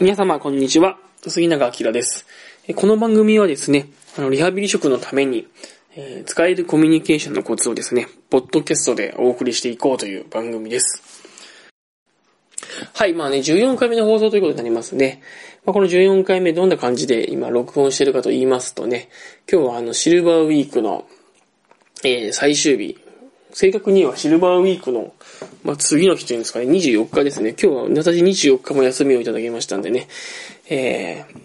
皆様、こんにちは。杉永明です。この番組はですね、あの、リハビリ職のために、えー、使えるコミュニケーションのコツをですね、ポッドキャストでお送りしていこうという番組です。はい、まあね、14回目の放送ということになりますね。まあ、この14回目どんな感じで今録音してるかと言いますとね、今日はあの、シルバーウィークの、えー、最終日、正確にはシルバーウィークの、まあ、次の日というんですかね、24日ですね。今日は私24日も休みをいただきましたんでね、えー、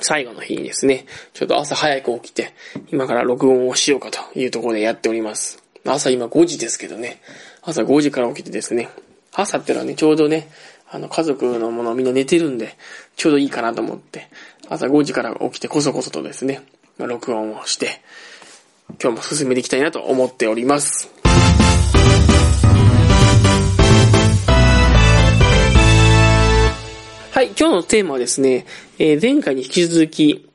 最後の日にですね、ちょっと朝早く起きて、今から録音をしようかというところでやっております。朝今5時ですけどね、朝5時から起きてですね、朝ってのはね、ちょうどね、あの、家族のものみんな寝てるんで、ちょうどいいかなと思って、朝5時から起きてこそこそとですね、録音をして、今日も進めていきたいなと思っております。はい、今日のテーマはですね、えー、前回に引き続き、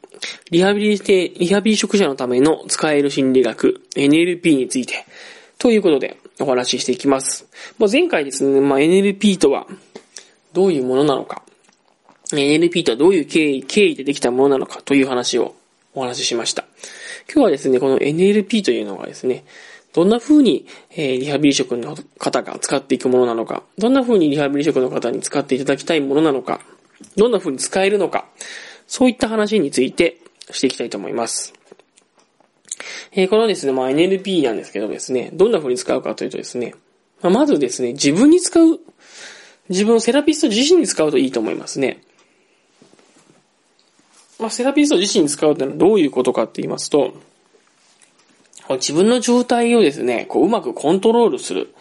リハビリテ、リハビリ職者のための使える心理学、NLP について、ということでお話ししていきます。まあ、前回ですね、まあ、NLP とはどういうものなのか、NLP とはどういう経緯、経緯でできたものなのかという話をお話ししました。今日はですね、この NLP というのがですね、どんな風に、え、リハビリ職の方が使っていくものなのか、どんな風にリハビリ職の方に使っていただきたいものなのか、どんな風に使えるのか、そういった話についてしていきたいと思います。え、このですね、まあ NLP なんですけどですね、どんな風に使うかというとですね、ま、まずですね、自分に使う、自分セラピスト自身に使うといいと思いますね。まあ、セラピスト自身に使うというのはどういうことかって言いますと、自分の状態をですね、こううまくコントロールする。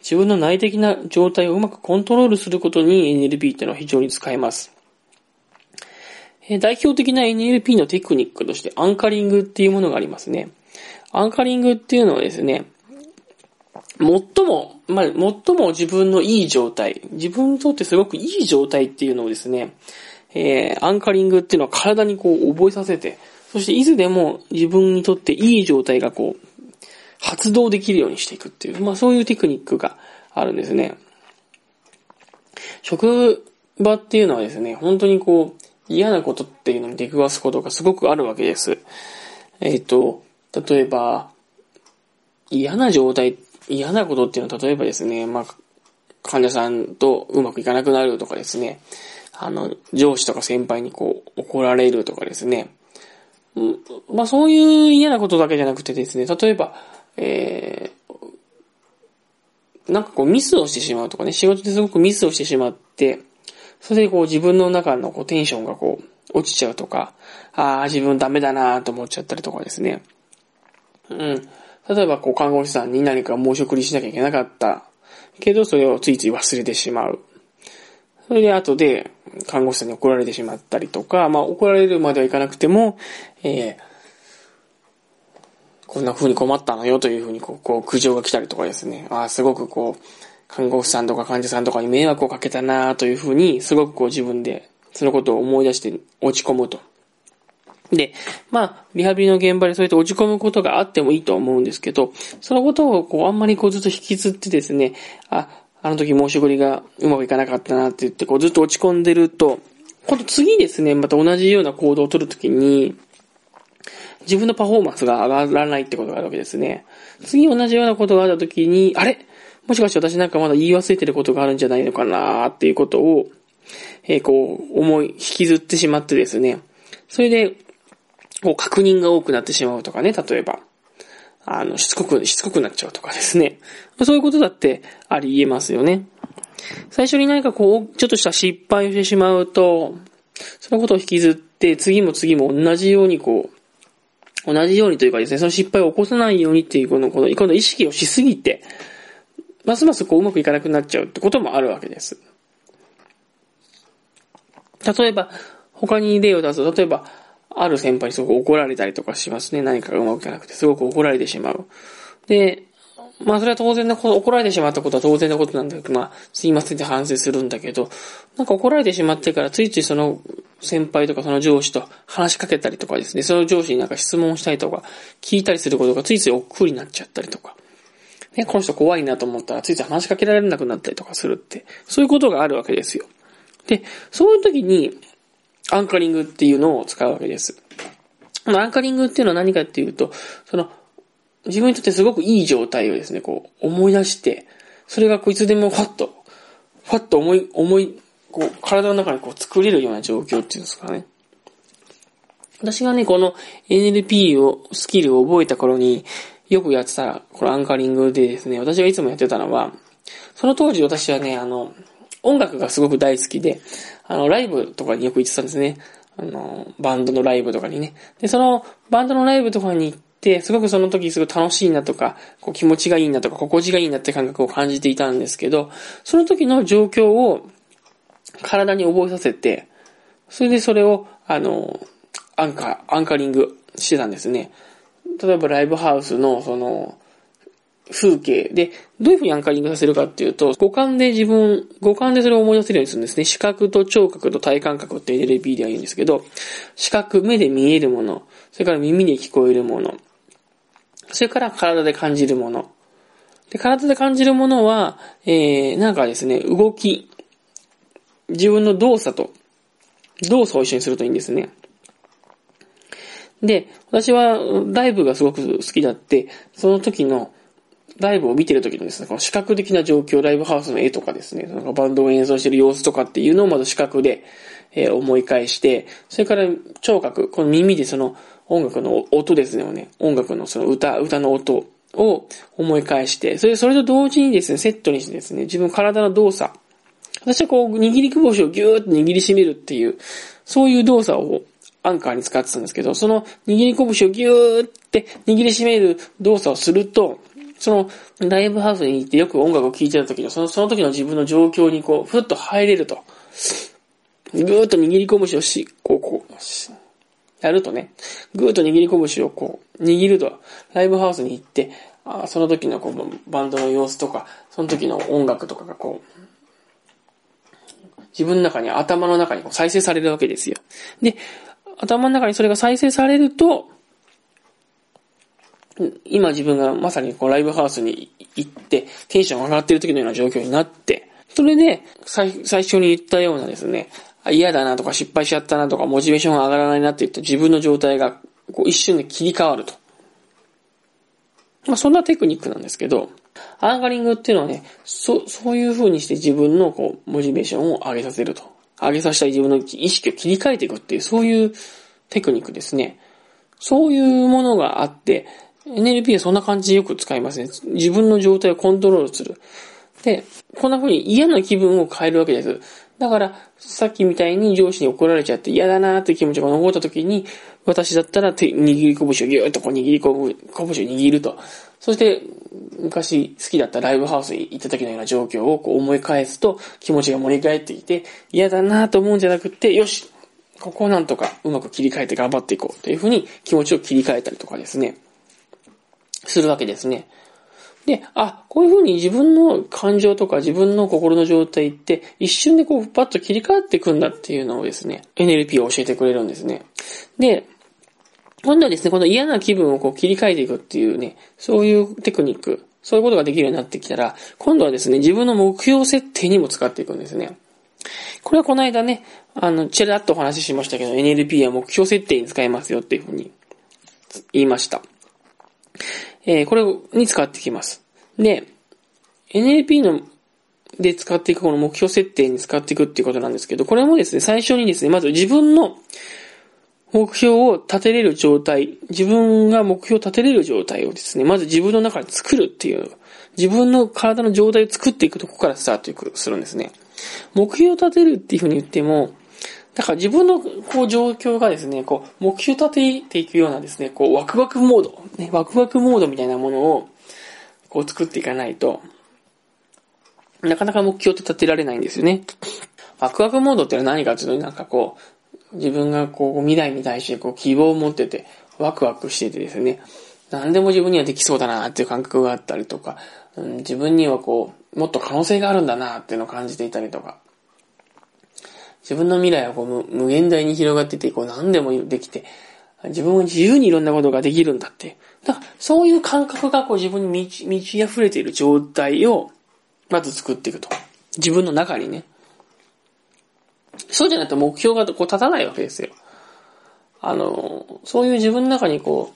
自分の内的な状態をうまくコントロールすることに NLP っていうのは非常に使えます。代表的な NLP のテクニックとしてアンカリングっていうものがありますね。アンカリングっていうのはですね、最も、まあ、最も自分のいい状態、自分にとってすごくいい状態っていうのをですね、えー、アンカリングっていうのは体にこう覚えさせて、そしていつでも自分にとっていい状態がこう、発動できるようにしていくっていう、まあそういうテクニックがあるんですね。職場っていうのはですね、本当にこう、嫌なことっていうのに出くわすことがすごくあるわけです。えっ、ー、と、例えば、嫌な状態、嫌なことっていうのは例えばですね、まあ、患者さんとうまくいかなくなるとかですね、あの、上司とか先輩にこう、怒られるとかですね。まあそういう嫌なことだけじゃなくてですね、例えば、えー、なんかこうミスをしてしまうとかね、仕事ですごくミスをしてしまって、それでこう自分の中のこうテンションがこう落ちちゃうとか、ああ、自分ダメだなと思っちゃったりとかですね。うん。例えばこう看護師さんに何か申し送りしなきゃいけなかったけど、それをついつい忘れてしまう。それで後で看護師さんに怒られてしまったりとか、まあ怒られるまではいかなくても、えー、こんな風に困ったのよという風にこう、こう苦情が来たりとかですね、ああ、すごくこう、看護師さんとか患者さんとかに迷惑をかけたなという風に、すごくこう自分でそのことを思い出して落ち込むと。で、まあ、リハビリの現場でそうやって落ち込むことがあってもいいと思うんですけど、そのことをこう、あんまりこうずっと引きずってですね、あ、あの時申し送りがうまくいかなかったなって言って、こうずっと落ち込んでると、今度次ですね、また同じような行動を取るときに、自分のパフォーマンスが上がらないってことがあるわけですね。次同じようなことがあったときに、あれ？もしかして私なんかまだ言い忘れてることがあるんじゃないのかなっていうことを、えー、こう、思い、引きずってしまってですね。それで、こう、確認が多くなってしまうとかね、例えば。あの、しつこく、しつこくなっちゃうとかですね。そういうことだってあり得ますよね。最初に何かこう、ちょっとした失敗をしてしまうと、そのことを引きずって、次も次も同じようにこう、同じようにというかですね、その失敗を起こさないようにっていうこの、この、この意識をしすぎて、ますますこううまくいかなくなっちゃうってこともあるわけです。例えば、他に例を出すと、例えば、ある先輩にすごく怒られたりとかしますね。何かがうまくいかなくて、すごく怒られてしまう。で、まあそれは当然なこと、怒られてしまったことは当然なことなんだけど、まあ、すいませんって反省するんだけど、なんか怒られてしまってからついついその先輩とかその上司と話しかけたりとかですね、その上司になんか質問したりとか、聞いたりすることがついつい億劫になっちゃったりとか。ね、この人怖いなと思ったらついつい話しかけられなくなったりとかするって、そういうことがあるわけですよ。で、そういう時に、アンカリングっていうのを使うわけです。アンカリングっていうのは何かっていうと、その、自分にとってすごくいい状態をですね、こう、思い出して、それがこういつでもファッと、ファッと思い、思い、こう、体の中にこう作れるような状況っていうんですかね。私がね、この NLP を、スキルを覚えた頃によくやってた、このアンカリングでですね、私がいつもやってたのは、その当時私はね、あの、音楽がすごく大好きで、あの、ライブとかによく行ってたんですね。あの、バンドのライブとかにね。で、その、バンドのライブとかに行って、すごくその時すごい楽しいなとか、こう気持ちがいいなとか、心地がいいなって感覚を感じていたんですけど、その時の状況を体に覚えさせて、それでそれを、あの、アンカー、アンカリングしてたんですね。例えばライブハウスの、その、風景で、どういうふうにアンカリングさせるかっていうと、五感で自分、五感でそれを思い出せるようにするんですね。視覚と聴覚と体感覚って NLP では言うんですけど、視覚、目で見えるもの、それから耳で聞こえるもの、それから体で感じるもの。で、体で感じるものは、えー、なんかですね、動き、自分の動作と、動作を一緒にするといいんですね。で、私はライブがすごく好きだって、その時の、ライブを見てる時のですね、この視覚的な状況、ライブハウスの絵とかですね、なんかバンドを演奏してる様子とかっていうのをまず視覚で、えー、思い返して、それから聴覚、この耳でその音楽の音ですね、音楽のその歌、歌の音を思い返して、それ、それと同時にですね、セットにしてですね、自分体の動作、私はこう、握り拳をギューッと握りしめるっていう、そういう動作をアンカーに使ってたんですけど、その握り拳をギューって握りしめる動作をすると、そのライブハウスに行ってよく音楽を聴いてた時の、その、その時の自分の状況にこう、ふっと入れると。ぐーっと握り拳をし、こう、こう、やるとね、ぐーっと握り拳をこう、握ると、ライブハウスに行って、あその時のこう、バンドの様子とか、その時の音楽とかがこう、自分の中に、頭の中にこう再生されるわけですよ。で、頭の中にそれが再生されると、今自分がまさにこうライブハウスに行ってテンション上がってる時のような状況になって、それで最初に言ったようなですね、嫌だなとか失敗しちゃったなとかモチベーションが上がらないなって言って自分の状態がこう一瞬で切り替わると。まあそんなテクニックなんですけど、アンガリングっていうのはね、そ、そういう風にして自分のこう、モチベーションを上げさせると。上げさせたい自分の意識を切り替えていくっていう、そういうテクニックですね。そういうものがあって、NLP はそんな感じでよく使いますね。自分の状態をコントロールする。で、こんな風に嫌な気分を変えるわけです。だから、さっきみたいに上司に怒られちゃって嫌だなーって気持ちが残った時に、私だったら手、握り拳をギューッとこう握り拳を握ると。そして、昔好きだったライブハウスに行った時のような状況をこう思い返すと気持ちが盛り返ってきて、嫌だなと思うんじゃなくて、よしここをなんとかうまく切り替えて頑張っていこうというふうに気持ちを切り替えたりとかですね、するわけですね。で、あ、こういうふうに自分の感情とか自分の心の状態って一瞬でこうパッと切り替わっていくんだっていうのをですね、NLP を教えてくれるんですね。で、今度はですね、この嫌な気分をこう切り替えていくっていうね、そういうテクニック、そういうことができるようになってきたら、今度はですね、自分の目標設定にも使っていくんですね。これはこの間ね、あの、ちらっとお話ししましたけど、NLP は目標設定に使えますよっていうふうに言いました。えー、これに使ってきます。で、NLP ので使っていくこの目標設定に使っていくっていうことなんですけど、これもですね、最初にですね、まず自分の目標を立てれる状態、自分が目標を立てれる状態をですね、まず自分の中で作るっていう、自分の体の状態を作っていくとこからスタートするんですね。目標を立てるっていうふうに言っても、だから自分のこう状況がですね、こう目標立てていくようなですね、こうワクワクモード、ね、ワクワクモードみたいなものをこう作っていかないと、なかなか目標って立てられないんですよね。ワクワクモードってのは何かっていうと、なんかこう、自分がこう未来に対してこう希望を持ってて、ワクワクしててですね、何でも自分にはできそうだなっていう感覚があったりとか、うん、自分にはこう、もっと可能性があるんだなっていうのを感じていたりとか、自分の未来はこう無限大に広がってて、こう何でもできて、自分は自由にいろんなことができるんだって。だから、そういう感覚がこう自分に満ち満ち溢れている状態を、まず作っていくと。自分の中にね。そうじゃないと目標がこう立たないわけですよ。あの、そういう自分の中にこ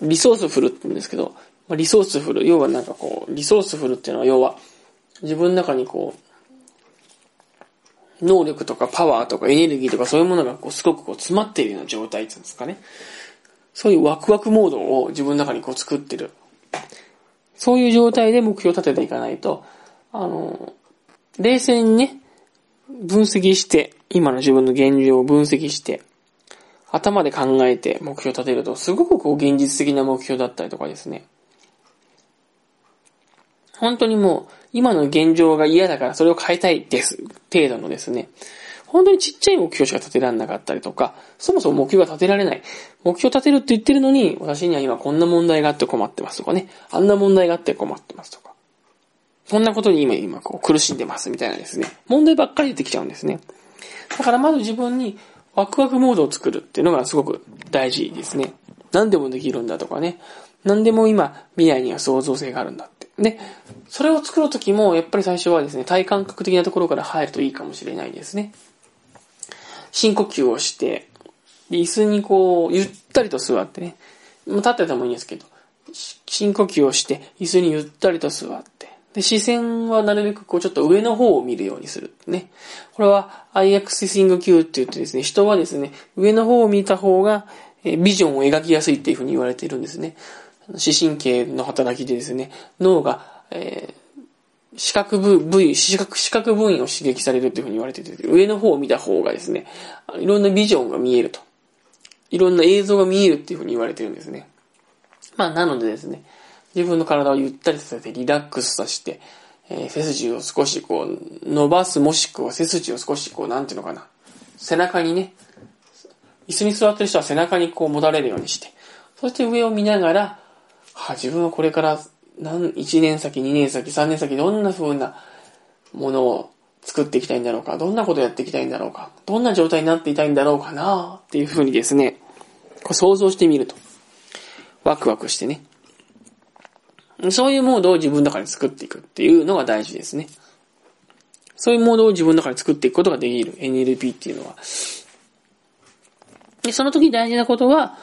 う、リソースフルって言うんですけど、リソースフル、要はなんかこう、リソースフルっていうのは要は、自分の中にこう、能力とかパワーとかエネルギーとかそういうものがこうすごくこう詰まっているような状態っていうんですかね。そういうワクワクモードを自分の中にこう作ってる。そういう状態で目標を立てていかないと、あの、冷静にね、分析して、今の自分の現状を分析して、頭で考えて目標を立てると、すごくこう現実的な目標だったりとかですね。本当にもう、今の現状が嫌だからそれを変えたいです。程度のですね。本当にちっちゃい目標しか立てられなかったりとか、そもそも目標が立てられない。目標立てるって言ってるのに、私には今こんな問題があって困ってますとかね。あんな問題があって困ってますとか。そんなことに今、今こう苦しんでますみたいなですね。問題ばっかり出てきちゃうんですね。だからまず自分にワクワクモードを作るっていうのがすごく大事ですね。何でもできるんだとかね。何でも今、未来には創造性があるんだ。で、それを作るときも、やっぱり最初はですね、体感覚的なところから入るといいかもしれないですね。深呼吸をして、で椅子にこう、ゆったりと座ってね。立っててもいいんですけど、深呼吸をして、椅子にゆったりと座って、で、視線はなるべくこうちょっと上の方を見るようにする。ね。これはアイアクセシング Q って言ってですね、人はですね、上の方を見た方が、えビジョンを描きやすいっていうふうに言われているんですね。視神経の働きでですね、脳が、えー、視覚部、部位、視覚、視覚部位を刺激されるっていうふうに言われてて、上の方を見た方がですね、いろんなビジョンが見えると。いろんな映像が見えるっていうふうに言われてるんですね。まあ、なのでですね、自分の体をゆったりさせてリラックスさせて、えー、背筋を少しこう、伸ばすもしくは背筋を少しこう、なんていうのかな。背中にね、椅子に座ってる人は背中にこう、もたれるようにして、そして上を見ながら、はあ、自分はこれから何、1年先、2年先、3年先、どんな風なものを作っていきたいんだろうか、どんなことやっていきたいんだろうか、どんな状態になっていたいんだろうかな、っていう風にですね、こう想像してみると。ワクワクしてね。そういうモードを自分の中に作っていくっていうのが大事ですね。そういうモードを自分の中に作っていくことができる NLP っていうのは。で、その時大事なことは、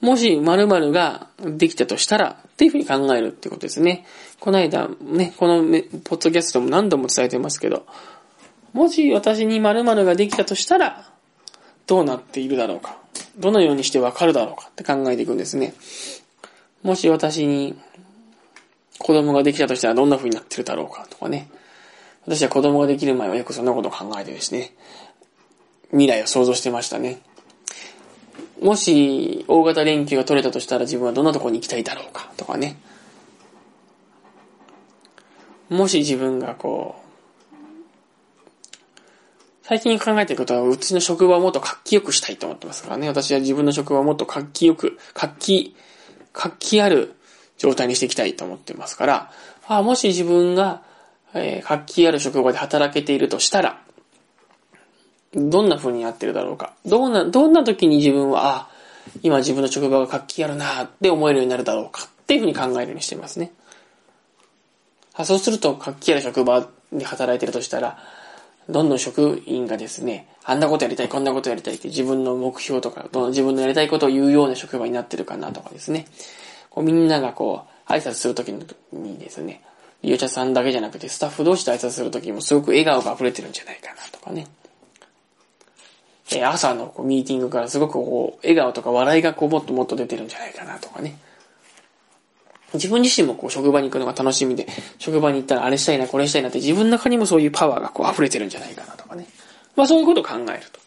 もし〇〇ができたとしたら、っていうふうに考えるってことですね。この間、ね、このポッドキャストも何度も伝えてますけど、もし私に〇〇ができたとしたら、どうなっているだろうか。どのようにしてわかるだろうかって考えていくんですね。もし私に子供ができたとしたらどんな風になってるだろうかとかね。私は子供ができる前はよくそんなことを考えてですね、未来を想像してましたね。もし、大型連休が取れたとしたら自分はどんなところに行きたいだろうかとかね。もし自分がこう、最近考えてることは、うちの職場をもっと活気よくしたいと思ってますからね。私は自分の職場をもっと活気よく、活気、活気ある状態にしていきたいと思ってますから、あもし自分が、えー、活気ある職場で働けているとしたら、どんな風にやってるだろうか。どんな、どんな時に自分は、あ、今自分の職場が活気あるなって思えるようになるだろうかっていう風に考えるようにしてますね。あそうすると、活気ある職場で働いてるとしたら、どんどん職員がですね、あんなことやりたい、こんなことやりたいって自分の目標とか、自分のやりたいことを言うような職場になってるかなとかですね。こうみんながこう、挨拶するときにですね、利用者さんだけじゃなくてスタッフ同士で挨拶するときもすごく笑顔が溢れてるんじゃないかなとかね。え朝のこうミーティングからすごくこう、笑顔とか笑いがこうもっともっと出てるんじゃないかなとかね。自分自身もこう職場に行くのが楽しみで、職場に行ったらあれしたいな、これしたいなって自分の中にもそういうパワーがこう溢れてるんじゃないかなとかね。まあそういうことを考えると。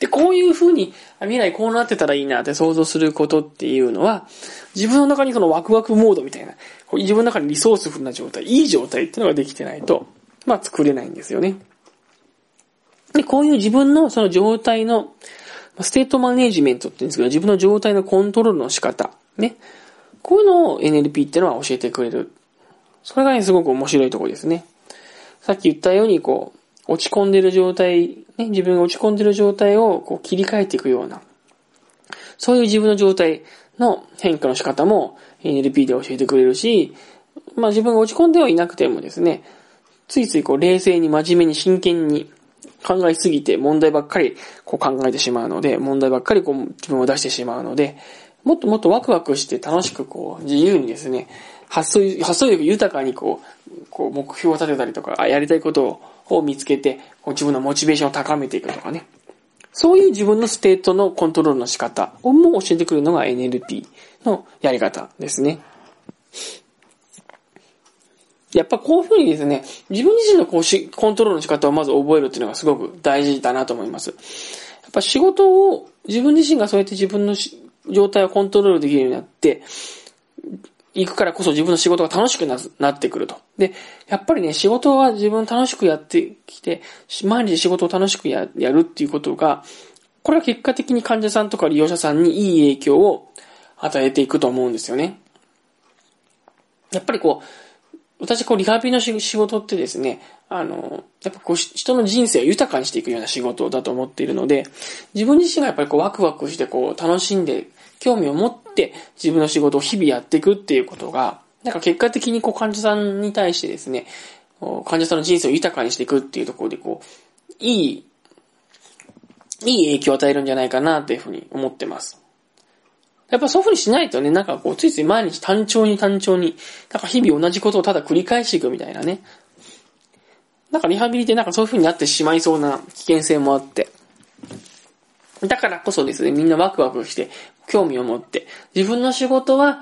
で、こういう風に未来こうなってたらいいなって想像することっていうのは、自分の中にそのワクワクモードみたいな、こう自分の中にリソースフルな状態、いい状態っていうのができてないと、まあ作れないんですよね。で、こういう自分のその状態の、ステートマネージメントって言うんですけど、自分の状態のコントロールの仕方、ね。こういうのを NLP ってのは教えてくれる。それがね、すごく面白いところですね。さっき言ったように、こう、落ち込んでる状態、ね、自分が落ち込んでる状態をこう切り替えていくような、そういう自分の状態の変化の仕方も NLP で教えてくれるし、まあ自分が落ち込んではいなくてもですね、ついついこう冷静に真面目に真剣に考えすぎて問題ばっかりこう考えてしまうので、問題ばっかりこう自分を出してしまうので、もっともっとワクワクして楽しくこう自由にですね、発想、発想力豊かにこう、こう目標を立てたりとか、やりたいことを見つけて、こう自分のモチベーションを高めていくとかね。そういう自分の state のコントロールの仕方をも教えてくるのが NLP のやり方ですね。やっぱこういうふうにですね、自分自身のこうしコントロールの仕方をまず覚えるっていうのがすごく大事だなと思います。やっぱ仕事を自分自身がそうやって自分の状態をコントロールできるようになって、行くからこそ自分の仕事が楽しくなってくると。で、やっぱりね、仕事は自分楽しくやってきて、毎日仕事を楽しくやるっていうことが、これは結果的に患者さんとか利用者さんにいい影響を与えていくと思うんですよね。やっぱりこう、私、こう、リハビリの仕事ってですね、あの、やっぱこう、人の人生を豊かにしていくような仕事だと思っているので、自分自身がやっぱりこう、ワクワクして、こう、楽しんで、興味を持って自分の仕事を日々やっていくっていうことが、なんか結果的にこう、患者さんに対してですね、患者さんの人生を豊かにしていくっていうところで、こう、いい、いい影響を与えるんじゃないかなっていうふうに思ってます。やっぱそういう風にしないとね、なんかこう、ついつい毎日単調に単調に、なんか日々同じことをただ繰り返していくみたいなね。なんかリハビリってなんかそういう風になってしまいそうな危険性もあって。だからこそですね、みんなワクワクして、興味を持って、自分の仕事は、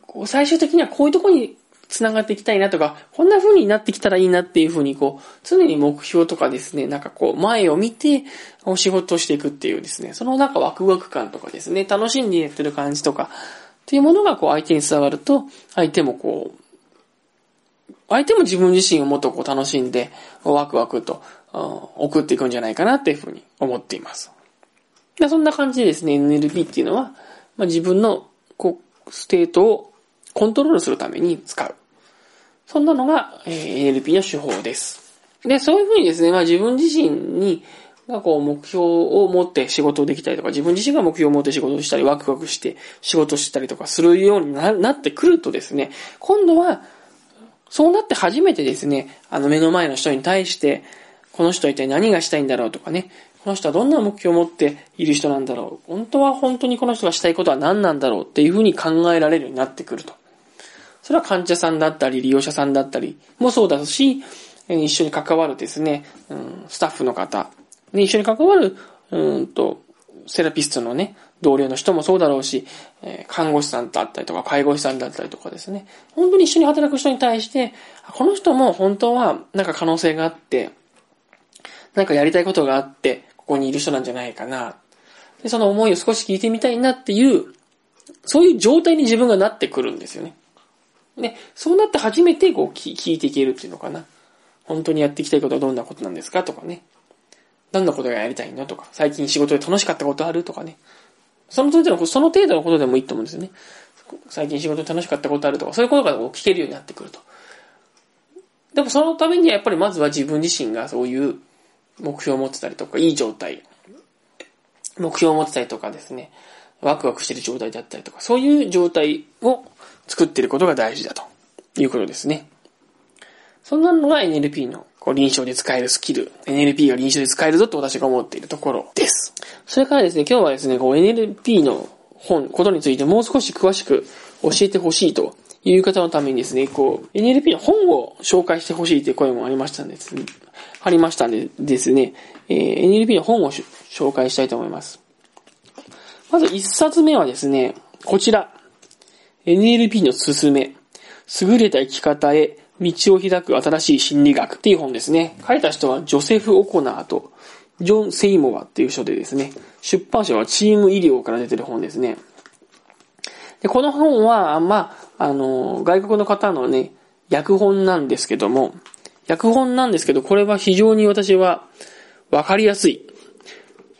こう最終的にはこういうとこに繋がっていきたいなとか、こんな風になってきたらいいなっていう風にこう、常に目標とかですね、なんかこう、前を見て、お仕事をしていくっていうですね、そのなんかワクワク感とかですね、楽しんでやってる感じとか、っていうものがこう相手に伝わると、相手もこう、相手も自分自身をもっとこう楽しんで、ワクワクと、送っていくんじゃないかなっていうふうに思っています。そんな感じでですね、NLP っていうのは、まあ、自分のこう state をコントロールするために使う。そんなのが、えー、NLP の手法です。で、そういうふうにですね、まあ自分自身に、がこう目標を持って仕事をできたりとか、自分自身が目標を持って仕事をしたり、ワクワクして仕事をしたりとかするようになってくるとですね、今度は、そうなって初めてですね、あの目の前の人に対して、この人は一体何がしたいんだろうとかね、この人はどんな目標を持っている人なんだろう、本当は本当にこの人がしたいことは何なんだろうっていうふうに考えられるようになってくると。それは患者さんだったり、利用者さんだったりもそうだし、一緒に関わるですね、スタッフの方、ね、一緒に関わる、うんと、セラピストのね、同僚の人もそうだろうし、看護師さんだったりとか、介護士さんだったりとかですね、本当に一緒に働く人に対して、この人も本当はなんか可能性があって、なんかやりたいことがあって、ここにいる人なんじゃないかな。で、その思いを少し聞いてみたいなっていう、そういう状態に自分がなってくるんですよね。で、そうなって初めてこう聞いていけるっていうのかな。本当にやっていきたいことはどんなことなんですか？とかね。どんなことがやりたいの？とか、最近仕事で楽しかったことある？とかね。その程度の、その程度のことでもいいと思うんですよね。最近仕事で楽しかったことある？とか、そういうことが聞けるようになってくると。でもそのためにはやっぱりまずは自分自身がそういう目標を持ってたりとか、いい状態、目標を持ってたりとかですね、ワクワクしてる状態だったりとか、そういう状態を作ってることが大事だということですね。そんなのが NLP のこう臨床で使えるスキル。NLP が臨床で使えるぞと私が思っているところです。それからですね、今日はですね、こう NLP の本、ことについてもう少し詳しく教えてほしいという方のためにですね、こう、NLP の本を紹介してほしいという声もありましたんです、ありましたんでですね、えー、NLP の本を紹介したいと思います。まず一冊目はですね、こちら。NLP のすすめ。優れた生き方へ道を開く新しい心理学っていう本ですね。書いた人はジョセフ・オコナーとジョン・セイモアっていう人でですね、出版社はチーム医療から出てる本ですね。で、この本は、まあ、あの、外国の方のね、訳本なんですけども、訳本なんですけど、これは非常に私はわかりやすい。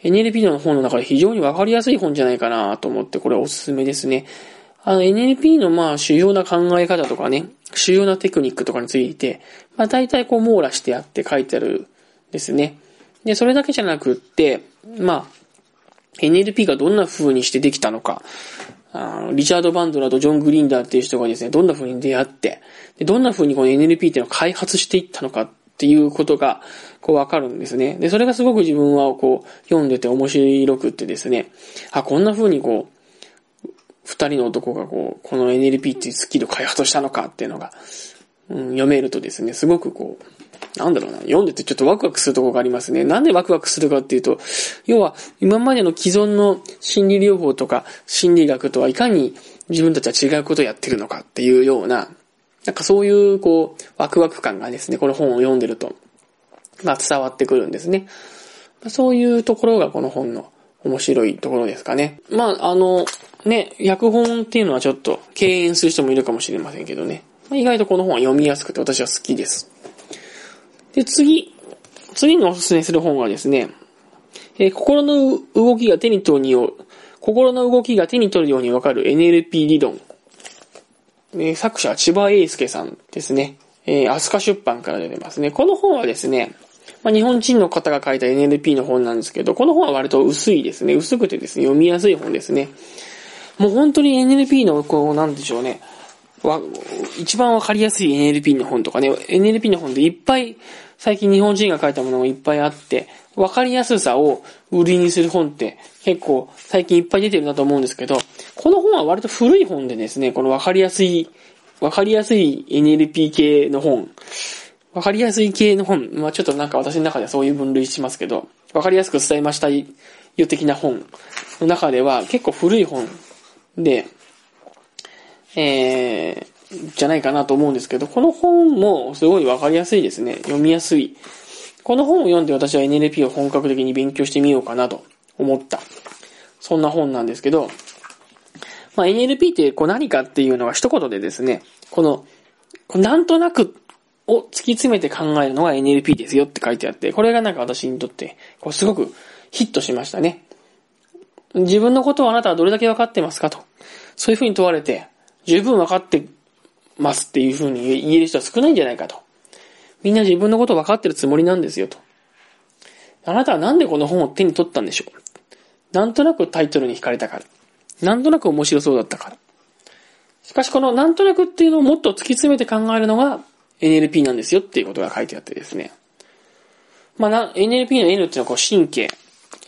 NLP の本の中で非常にわかりやすい本じゃないかなと思って、これおすすめですね。あの NLP のまあ主要な考え方とかね、主要なテクニックとかについて、まあ大体こう網羅してあって書いてあるですね。で、それだけじゃなくって、まあ、NLP がどんな風にしてできたのか、あのリチャード・バンドラとジョン・グリンダーっていう人がですね、どんな風に出会って、でどんな風にこの NLP っていうのを開発していったのかっっていうことが、こうわかるんですね。で、それがすごく自分はこう、読んでて面白くってですね、あ、こんな風にこう、二人の男がこう、この NLP っていうスキルを開発したのかっていうのが、うん、読めるとですね、すごくこう、なんだろうな、読んでてちょっとワクワクするとこがありますね。なんでワクワクするかっていうと、要は今までの既存の心理療法とか心理学とはいかに自分たちは違うことをやってるのかっていうような、なんかそういうこう、ワクワク感がですね、この本を読んでると、まあ伝わってくるんですね。そういうところがこの本の面白いところですかね。まあ、あの、ね、訳本っていうのはちょっと敬遠する人もいるかもしれませんけどね。まあ、意外とこの本は読みやすくて私は好きです。で、次、次におすすめする本はですね、えー、心の動きが手に取るよう、心の動きが手に取るようにわかる NLP 理論。え、作者は千葉英介さんですね。えー、アスカ出版から出てますね。この本はですね、まあ、日本人の方が書いた NLP の本なんですけど、この本は割と薄いですね。薄くてですね、読みやすい本ですね。もう本当に NLP の、こう、なんでしょうね。わ、一番わかりやすい NLP の本とかね、NLP の本でいっぱい、最近日本人が書いたものもいっぱいあって、わかりやすさを売りにする本って結構最近いっぱい出てるなと思うんですけど、この本は割と古い本でですね、このわかりやすい、わかりやすい NLP 系の本、わかりやすい系の本、まあちょっとなんか私の中ではそういう分類しますけど、わかりやすく伝えましたよ的な本の中では結構古い本で、えー、じゃないかなと思うんですけど、この本もすごいわかりやすいですね。読みやすい。この本を読んで私は NLP を本格的に勉強してみようかなと思った。そんな本なんですけど、まあ、NLP ってこう何かっていうのが一言でですね、この、なんとなくを突き詰めて考えるのが NLP ですよって書いてあって、これがなんか私にとって、こうすごくヒットしましたね。自分のことをあなたはどれだけ分かってますかと。そういうふうに問われて、十分分かってますっていうふうに言える人は少ないんじゃないかと。みんな自分のこと分かってるつもりなんですよと。あなたはなんでこの本を手に取ったんでしょうなんとなくタイトルに惹かれたから。なんとなく面白そうだったから。しかしこのなんとなくっていうのをもっと突き詰めて考えるのが NLP なんですよっていうことが書いてあってですね。まあな、NLP の N っていうのはこう神経、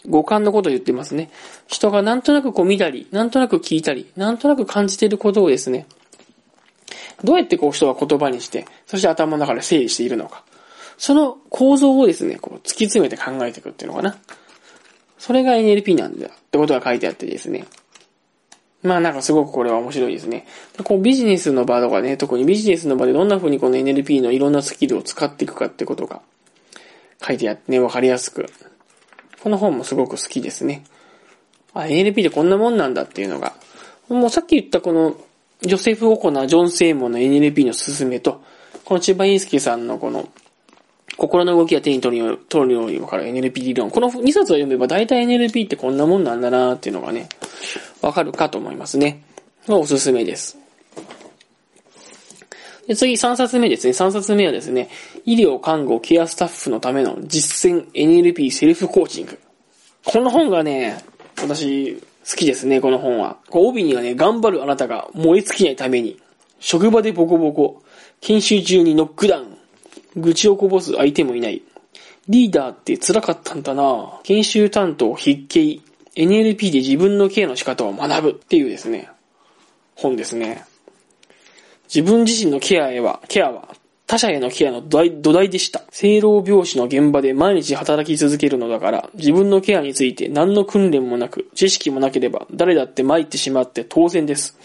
五感のことを言ってますね。人がなんとなくこう見たり、なんとなく聞いたり、なんとなく感じていることをですね、どうやってこう人が言葉にして、そして頭の中で整理しているのか。その構造をですね、こう突き詰めて考えていくっていうのかな。それが NLP なんだってことが書いてあってですね。まあなんかすごくこれは面白いですね。こうビジネスの場とかね、特にビジネスの場でどんな風にこの NLP のいろんなスキルを使っていくかってことが書いてあってね、わかりやすくこの本もすごく好きですね。あ、NLP ってこんなもんなんだっていうのが、もうさっき言ったこの、ジョセフ・オコナー、ジョン・セイモンの NLP の勧めと、この千葉インスキーさんのこの、心の動きが手に取るよ取るようにわかる NLP 理論。この2冊を読めば大体 NLP ってこんなもんなんだなーっていうのがね、わかるかと思いますね。おすすめです。で、次3冊目ですね。3冊目はですね、医療、看護、ケアスタッフのための実践 NLP セルフコーチング。この本がね、私、好きですね、この本は。帯にはね、頑張るあなたが燃え尽きないために、職場でボコボコ、研修中にノックダウン、愚痴をこぼす相手もいない。リーダーって辛かったんだな研修担当筆記、NLP で自分のケアの仕方を学ぶっていうですね、本ですね。自分自身のケアへは、ケアは、他者へのケアの土台でした。生老病死の現場で毎日働き続けるのだから、自分のケアについて何の訓練もなく、知識もなければ、誰だって参ってしまって当然です。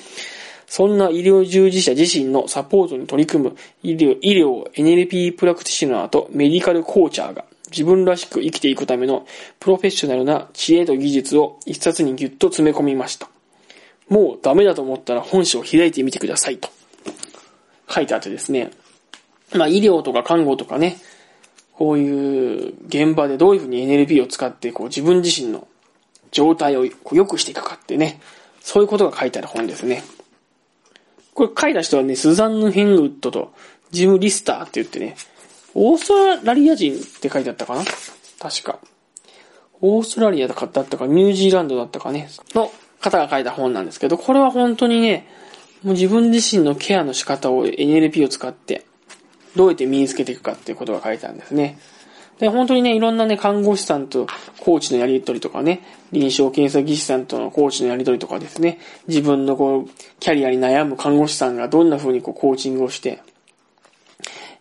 そんな医療従事者自身のサポートに取り組む医療、医療 NLP プラクティショナーとメディカルコーチャーが自分らしく生きていくためのプロフェッショナルな知恵と技術を一冊にぎゅっと詰め込みました。もうダメだと思ったら本書を開いてみてくださいと。書いてあってですね、まあ医療とか看護とかね、こういう現場でどういうふうに NLP を使ってこう自分自身の状態を良くしていくかってね、そういうことが書いてある本ですね。これ書いた人はね、スザンヌ・ヘンウッドとジム・リスターって言ってね、オーストラリア人って書いてあったかな？確か。オーストラリアだったか、ニュージーランドだったかね、の方が書いた本なんですけど、これは本当にね、もう自分自身のケアの仕方を NLP を使って、どうやって身につけていくかっていうことが書いてあるんですね。で、本当にね、いろんなね、看護師さんとコーチのやりとりとかね、臨床検査技師さんとのコーチのやりとりとかですね、自分のこう、キャリアに悩む看護師さんがどんな風にこう、コーチングをして、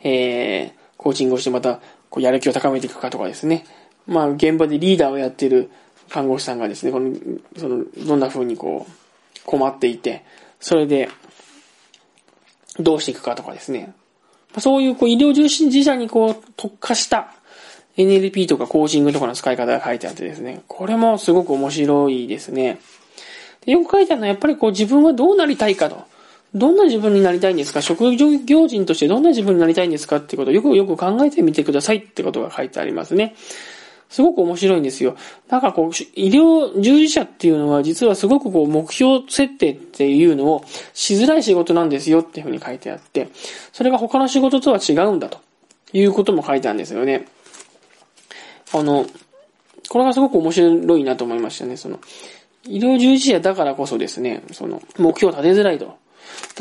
えー、コーチングをしてまた、こう、やる気を高めていくかとかですね。まあ、現場でリーダーをやっている看護師さんがですね、この、その、どんな風にこう、困っていて、それで、どうしていくかとかですね。そういうこう医療従事者にこう特化した NLP とかコーチングとかの使い方が書いてあってですね、これもすごく面白いですね。でよく書いてあるのはやっぱりこう自分はどうなりたいかと。どんな自分になりたいんですか？職業人としてどんな自分になりたいんですかってことをよくよく考えてみてくださいってことが書いてありますね。すごく面白いんですよ。なんかこう、医療従事者っていうのは実はすごくこう、目標設定っていうのをしづらい仕事なんですよっていうふうに書いてあって、それが他の仕事とは違うんだということも書いてあるんですよね。あの、これがすごく面白いなと思いましたね。その、医療従事者だからこそですね、その、目標を立てづらいと。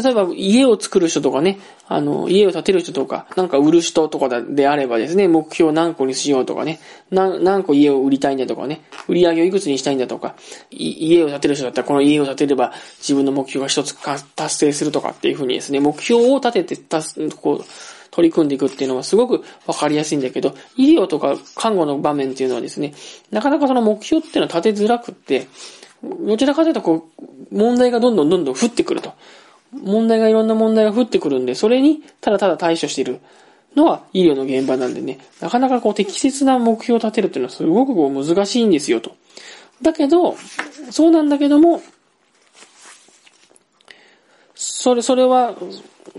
例えば家を作る人とかね、あの、家を建てる人とか、なんか売る人とかであればですね、目標何個にしようとかね、何個家を売りたいんだとかね、売り上げをいくつにしたいんだとか、家を建てる人だったらこの家を建てれば自分の目標が一つ達成するとかっていうふうにですね、目標を立てて、たこう、取り組んでいくっていうのはすごくわかりやすいんだけど、医療とか看護の場面っていうのはですね、なかなかその目標っていうのは立てづらくって、どちらかというとこう、問題がどんどんどんどん降ってくると。問題がいろんな問題が降ってくるんで、それにただただ対処しているのは医療の現場なんでね、なかなかこう適切な目標を立てるっていうのはすごくこう難しいんですよと。だけど、そうなんだけども、それ、それは、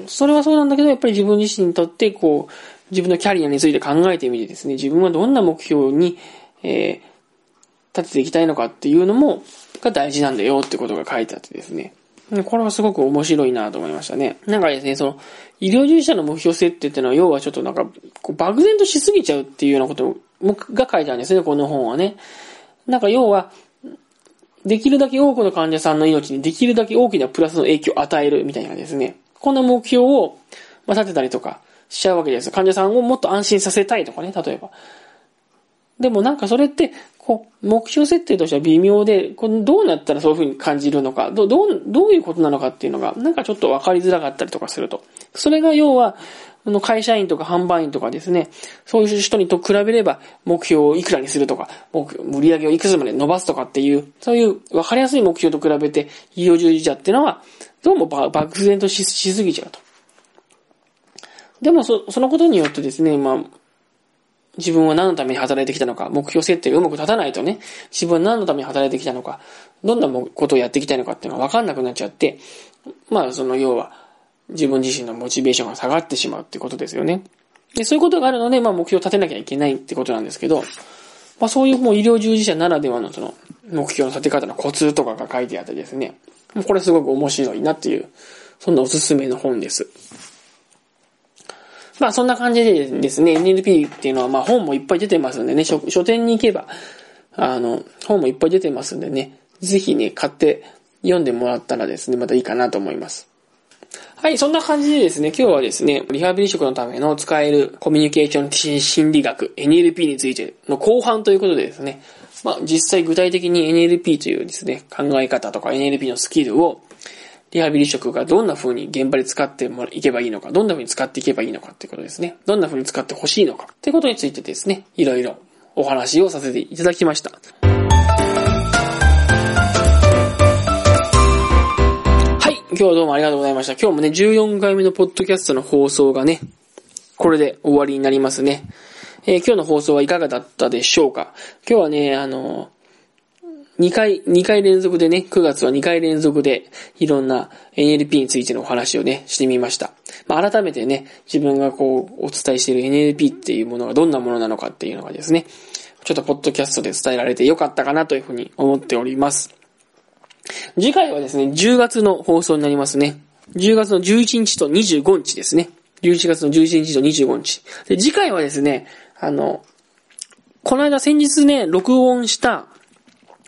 それはそうなんだけど、やっぱり自分自身にとって、こう、自分のキャリアについて考えてみてですね、自分はどんな目標に、えー、立てていきたいのかっていうのも、が大事なんだよってことが書いてあってですね。これはすごく面白いなと思いましたね。なんかですね、その、医療従事者の目標設定っていうのは、要はちょっとなんか、こう漠然としすぎちゃうっていうようなことが書いてあるんですね、この本はね。なんか要は、できるだけ多くの患者さんの命にできるだけ大きなプラスの影響を与えるみたいなですね。こんな目標を、ま、立てたりとかしちゃうわけです。患者さんをもっと安心させたいとかね、例えば。でもなんかそれって、こう、目標設定としては微妙で、このどうなったらそういう風に感じるのか、どどう、どういうことなのかっていうのが、なんかちょっと分かりづらかったりとかすると。それが要は、あの会社員とか販売員とかですね、そういう人にと比べれば、目標をいくらにするとか、目標売り上げをいくつまで伸ばすとかっていう、そういう分かりやすい目標と比べて、医療従事者っていうのは、どうも漠然とししすぎちゃうと。でもそ、そのことによってですね、まあ、自分は何のために働いてきたのか、目標設定がうまく立たないとね、自分は何のために働いてきたのか、どんなことをやっていきたいのかっていうのが分かんなくなっちゃって、まあその要は自分自身のモチベーションが下がってしまうってことですよね。で、そういうことがあるので、まあ目標を立てなきゃいけないってことなんですけど、まあそういうもう医療従事者ならではのその目標の立て方のコツとかが書いてあってですね、これすごく面白いなっていう、そんなおすすめの本です。まあそんな感じでですね、NLP っていうのはまあ本もいっぱい出てますんでね、書書店に行けば、あの、本もいっぱい出てますんでね、ぜひね、買って読んでもらったらですね、またいいかなと思います。はい、そんな感じでですね、今日はですね、リハビリ職のための使えるコミュニケーション心理学、NLP についての後半ということでですね、まあ実際具体的に NLP というですね、考え方とか NLP のスキルをリハビリ職がどんな風に現場で使ってもいけばいいのか、どんな風に使っていけばいいのかっていうことですね。どんな風に使ってほしいのかっていうことについてですね、いろいろお話をさせていただきました。はい。今日はどうもありがとうございました。今日もね、14回目のポッドキャストの放送がね、これで終わりになりますね。えー、今日の放送はいかがだったでしょうか今日はね、あの2回、2回連続でね、9月は2回連続でいろんな NLP についてのお話をね、してみました。まあ、改めてね、自分がこう、お伝えしている NLP っていうものがどんなものなのかっていうのがですね、ちょっとポッドキャストで伝えられてよかったかなというふうに思っております。次回はですね、10月の放送になりますね。10月の11日と25日ですね。11月の11日と25日。で、次回はですね、あの、この間先日ね、録音した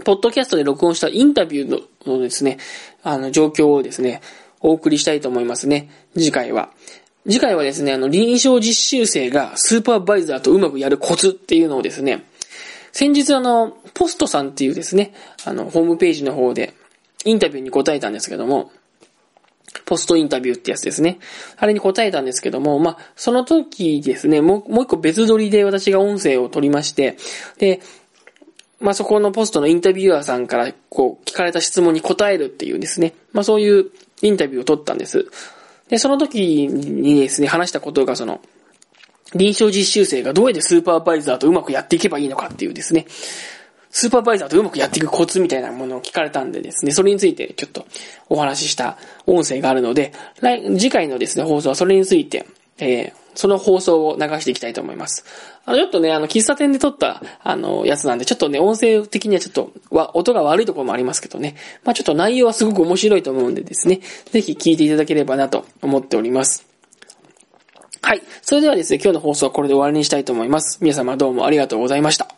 ポッドキャストで録音したインタビューのですね、あの、状況をですね、お送りしたいと思いますね。次回は。次回はですね、あの、臨床実習生がスーパーバイザーとうまくやるコツっていうのをですね、先日あの、ポストさんっていうですね、あの、ホームページの方でインタビューに答えたんですけども、ポストインタビューってやつですね。あれに答えたんですけども、まあ、その時ですね、もう、もう一個別撮りで私が音声を取りまして、で、まあ、そこのポストのインタビュアーさんから、こう、聞かれた質問に答えるっていうですね、まあ、そういうインタビューを取ったんです。で、その時にですね、話したことがその、臨床実習生がどうやってスーパーバイザーとうまくやっていけばいいのかっていうですね、スーパーバイザーとうまくやっていくコツみたいなものを聞かれたんでですね、それについてちょっとお話しした音声があるので、来、次回のですね、放送はそれについて、えー、その放送を流していきたいと思います。あの、ちょっとね、あの、喫茶店で撮った、あの、やつなんで、ちょっとね、音声的にはちょっと、わ、音が悪いところもありますけどね。まあちょっと内容はすごく面白いと思うんでですね、ぜひ聞いていただければなと思っております。はい。それではですね、今日の放送はこれで終わりにしたいと思います。皆様どうもありがとうございました。